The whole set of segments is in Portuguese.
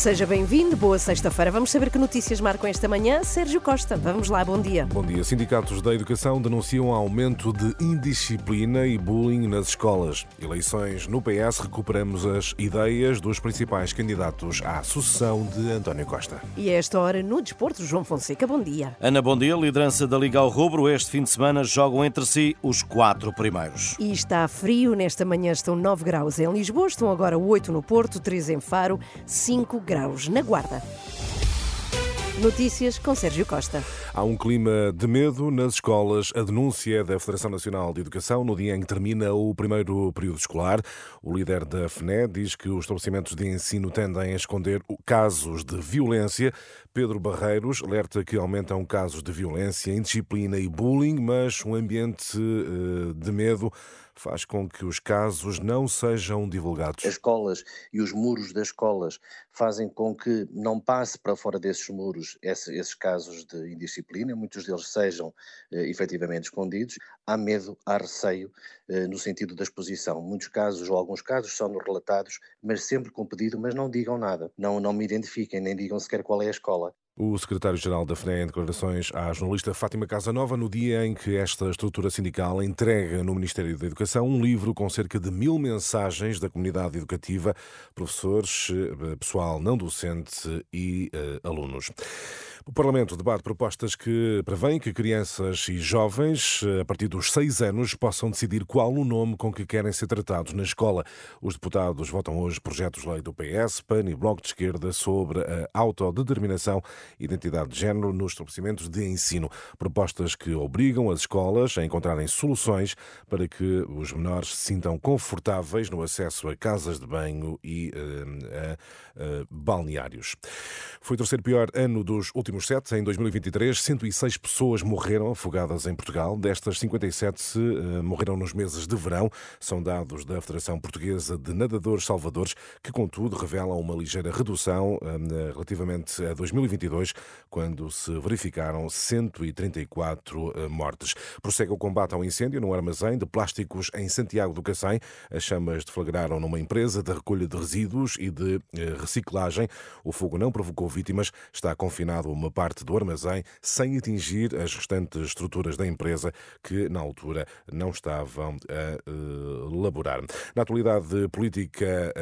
Seja bem-vindo, boa sexta-feira. Vamos saber que notícias marcam esta manhã. Sérgio Costa, vamos lá, bom dia. Bom dia. Sindicatos da Educação denunciam aumento de indisciplina e bullying nas escolas. Eleições no PS, recuperamos as ideias dos principais candidatos à sucessão de António Costa. E a esta hora, no Desporto, João Fonseca, bom dia. Ana, bom dia. Liderança da Liga ao Rubro. Este fim de semana jogam entre si os quatro primeiros. E está frio, nesta manhã estão 9 graus em Lisboa, estão agora 8 no Porto, 3 em Faro, 5 graus na Guarda. Notícias com Sérgio Costa. Há um clima de medo nas escolas. A denúncia da Federação Nacional de Educação no dia em que termina o primeiro período escolar. O líder da FNE diz que os estabelecimentos de ensino tendem a esconder casos de violência. Pedro Barreiros alerta que aumentam casos de violência, indisciplina e bullying, mas um ambiente eh, de medo faz com que os casos não sejam divulgados. As escolas e os muros das escolas fazem com que não passe para fora desses muros esse, esses casos de indisciplina, muitos deles sejam eh, efetivamente escondidos. Há medo, há receio eh, no sentido da exposição. Muitos casos ou alguns casos são relatados, mas sempre com pedido, mas não digam nada, não, não me identifiquem, nem digam sequer qual é a escola. O secretário-geral da FNE em declarações à jornalista Fátima Casanova no dia em que esta estrutura sindical entrega no Ministério da Educação um livro com cerca de mil mensagens da comunidade educativa, professores, eh, pessoal não docente e uh, alunos. O Parlamento debate propostas que prevêem que crianças e jovens, a partir dos seis anos, possam decidir qual o nome com que querem ser tratados na escola. Os deputados votam hoje projetos de lei do PS, PAN e Bloco de Esquerda sobre a autodeterminação identidade de género nos estabelecimentos de ensino. Propostas que obrigam as escolas a encontrarem soluções para que os menores se sintam confortáveis no acesso a casas de banho e uh, a, a balneários. Foi o terceiro pior ano dos últimos sete, em 2023, 106 pessoas morreram afogadas em Portugal. Destas, 57 uh, morreram nos meses de verão. São dados da Federação Portuguesa de Nadadores Salvadores, que, contudo, revelam uma ligeira redução uh, relativamente a 2022, quando se verificaram 134 uh, mortes. Prossegue o combate ao incêndio no armazém de plásticos em Santiago do Cacém. As chamas deflagraram numa empresa de recolha de resíduos e de reciclagem. O fogo não provocou vítimas, está confinado a uma parte do armazém sem atingir as restantes estruturas da empresa que, na altura, não estavam a uh, laborar. Na atualidade política,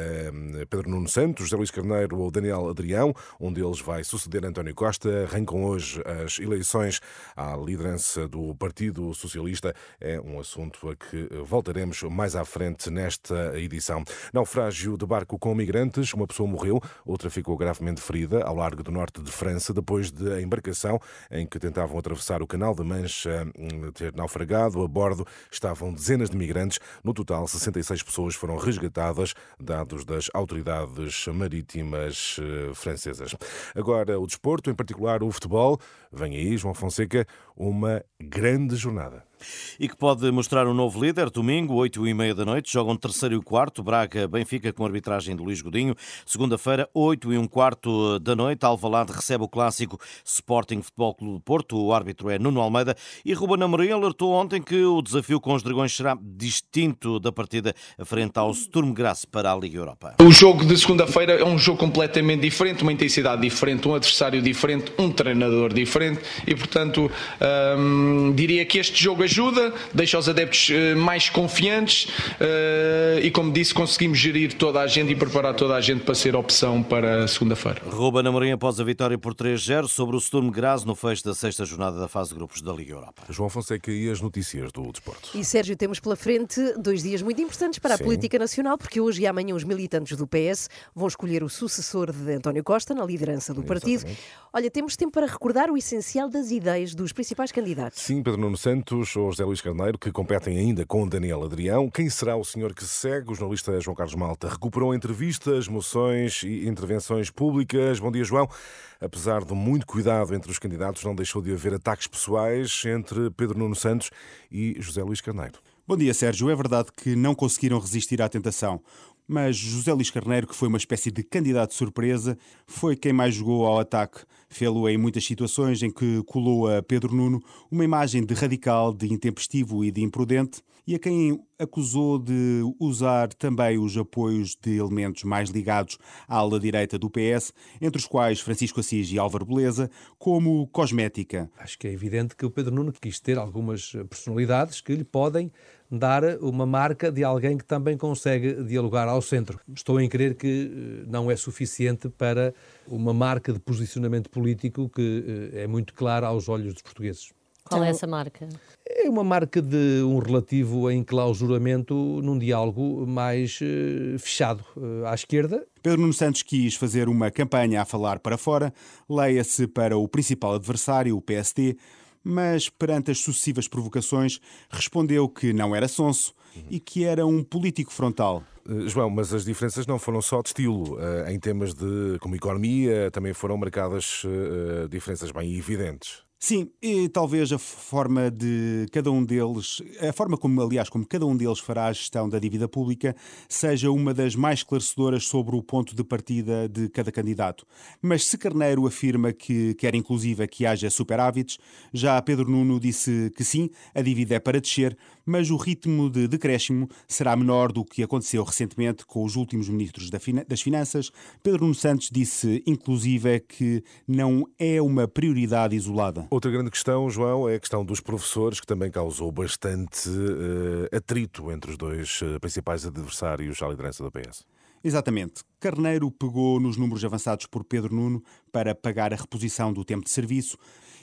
Pedro Nuno Santos, José Luís Carneiro ou Daniel Adrião, um deles vai suceder António Costa. Arrancam hoje as eleições à liderança do Partido Socialista. É um assunto a que voltaremos mais à frente nesta edição. Naufrágio de barco com migrantes. Uma pessoa morreu, outra ficou gravemente ferida ao largo do norte de França depois de de embarcação em que tentavam atravessar o Canal da Mancha hum, ter naufragado. A bordo estavam dezenas de migrantes. No total, 66 pessoas foram resgatadas, dados das autoridades marítimas eh, francesas. Agora, o desporto, em particular o futebol. Vem aí, João Fonseca, uma grande jornada e que pode mostrar um novo líder. Domingo, 8 e meia da noite, jogam terceiro e quarto, Braga-Benfica com arbitragem de Luís Godinho. Segunda-feira, 8 e um quarto da noite, Alvalade recebe o clássico Sporting Futebol Clube de Porto. O árbitro é Nuno Almeida e Ruben Amorim alertou ontem que o desafio com os Dragões será distinto da partida frente ao Sturm Graz para a Liga Europa. O jogo de segunda-feira é um jogo completamente diferente, uma intensidade diferente, um adversário diferente, um treinador diferente e, portanto, hum, diria que este jogo ajuda, deixa os adeptos uh, mais confiantes uh, e, como disse, conseguimos gerir toda a gente e preparar toda a gente para ser opção para segunda-feira. Ruben Amorim após a vitória por 3-0 sobre o Sturm Graz no fecho da sexta jornada da fase de grupos da Liga Europa. João Fonseca e as notícias do desporto. E Sérgio, temos pela frente dois dias muito importantes para Sim. a política nacional, porque hoje e amanhã os militantes do PS vão escolher o sucessor de António Costa na liderança do partido. Olha, temos tempo para recordar o essencial das ideias dos principais candidatos. Sim, Pedro Nuno Santos, ou José Luís Carneiro, que competem ainda com Daniel Adrião. Quem será o senhor que se segue? O jornalista João Carlos Malta recuperou entrevistas, moções e intervenções públicas. Bom dia, João. Apesar de muito cuidado entre os candidatos, não deixou de haver ataques pessoais entre Pedro Nuno Santos e José Luís Carneiro. Bom dia, Sérgio. É verdade que não conseguiram resistir à tentação mas José Luís Carneiro, que foi uma espécie de candidato surpresa, foi quem mais jogou ao ataque. Fê-lo em muitas situações em que colou a Pedro Nuno uma imagem de radical, de intempestivo e de imprudente, e a quem acusou de usar também os apoios de elementos mais ligados à ala direita do PS, entre os quais Francisco Assis e Álvaro Beleza, como cosmética. Acho que é evidente que o Pedro Nuno quis ter algumas personalidades que lhe podem dar uma marca de alguém que também consegue dialogar ao centro. Estou em crer que eh, não é suficiente para uma marca de posicionamento político que eh, é muito clara aos olhos dos portugueses. Qual é essa marca? É uma marca de um relativo enclausuramento num diálogo mais uh, fechado uh, à esquerda. Pedro Nuno Santos quis fazer uma campanha a falar para fora, leia-se para o principal adversário, o PSD, mas perante as sucessivas provocações respondeu que não era sonso e que era um político frontal. Eh, João, mas as diferenças não foram só de estilo. Em temas de como economia também foram marcadas diferenças bem evidentes. Sim, e talvez a forma de cada um deles, a forma como, aliás, como cada um deles fará a gestão da dívida pública, seja uma das mais esclarecedoras sobre o ponto de partida de cada candidato. Mas se Carneiro afirma que quer inclusive que haja superávites, já Pedro Nuno disse que sim, a dívida é para descer, mas o ritmo de decréscimo será menor do que aconteceu recentemente com os últimos ministros das Finanças. Pedro Nuno Santos disse, inclusive, que não é uma prioridade isolada. Outra grande questão, João, é a questão dos professores, que também causou bastante uh, atrito entre os dois uh, principais adversários à liderança do PS. Exatamente. Carneiro pegou nos números avançados por Pedro Nuno para pagar a reposição do tempo de serviço.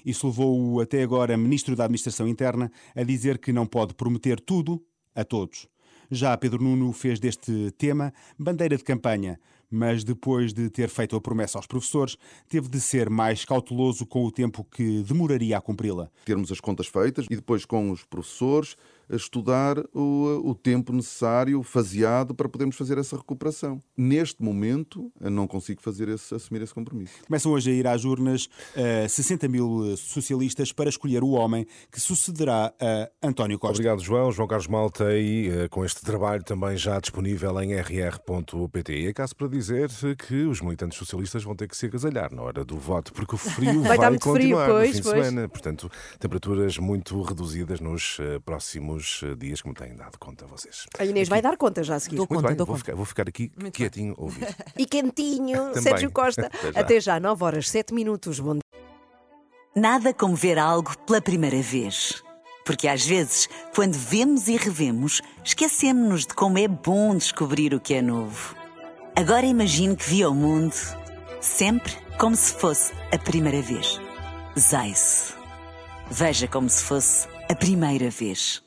Isso levou-o até agora Ministro da Administração Interna a dizer que não pode prometer tudo a todos. Já Pedro Nuno fez deste tema bandeira de campanha, mas depois de ter feito a promessa aos professores, teve de ser mais cauteloso com o tempo que demoraria a cumpri-la. Termos as contas feitas e depois com os professores estudar o, o tempo necessário, faseado, para podermos fazer essa recuperação. Neste momento, não consigo fazer esse, assumir esse compromisso. Começam hoje a ir às urnas uh, 60 mil socialistas para escolher o homem que sucederá a António Costa. Obrigado, João. João Carlos Malta, e uh, com este trabalho também já disponível em rr.pt. E é caso para dizer que os militantes socialistas vão ter que se agasalhar na hora do voto, porque o frio vai, vai continuar frio, pois, no fim pois. de semana. Portanto, temperaturas muito reduzidas nos uh, próximos uh, dias, como têm dado conta a vocês. A Inês aqui. vai dar conta já a seguir. Dou muito conta, bem, vou, ficar, vou, ficar, aqui muito quietinho a ouvir. E quentinho, Sérgio Costa. Até já. Até já, 9 horas, 7 minutos. Bom Nada como ver algo pela primeira vez. Porque às vezes, quando vemos e revemos, esquecemos-nos de como é bom descobrir o que é novo. Agora imagine que viu o mundo sempre como se fosse a primeira vez. Zais. Veja como se fosse a primeira vez.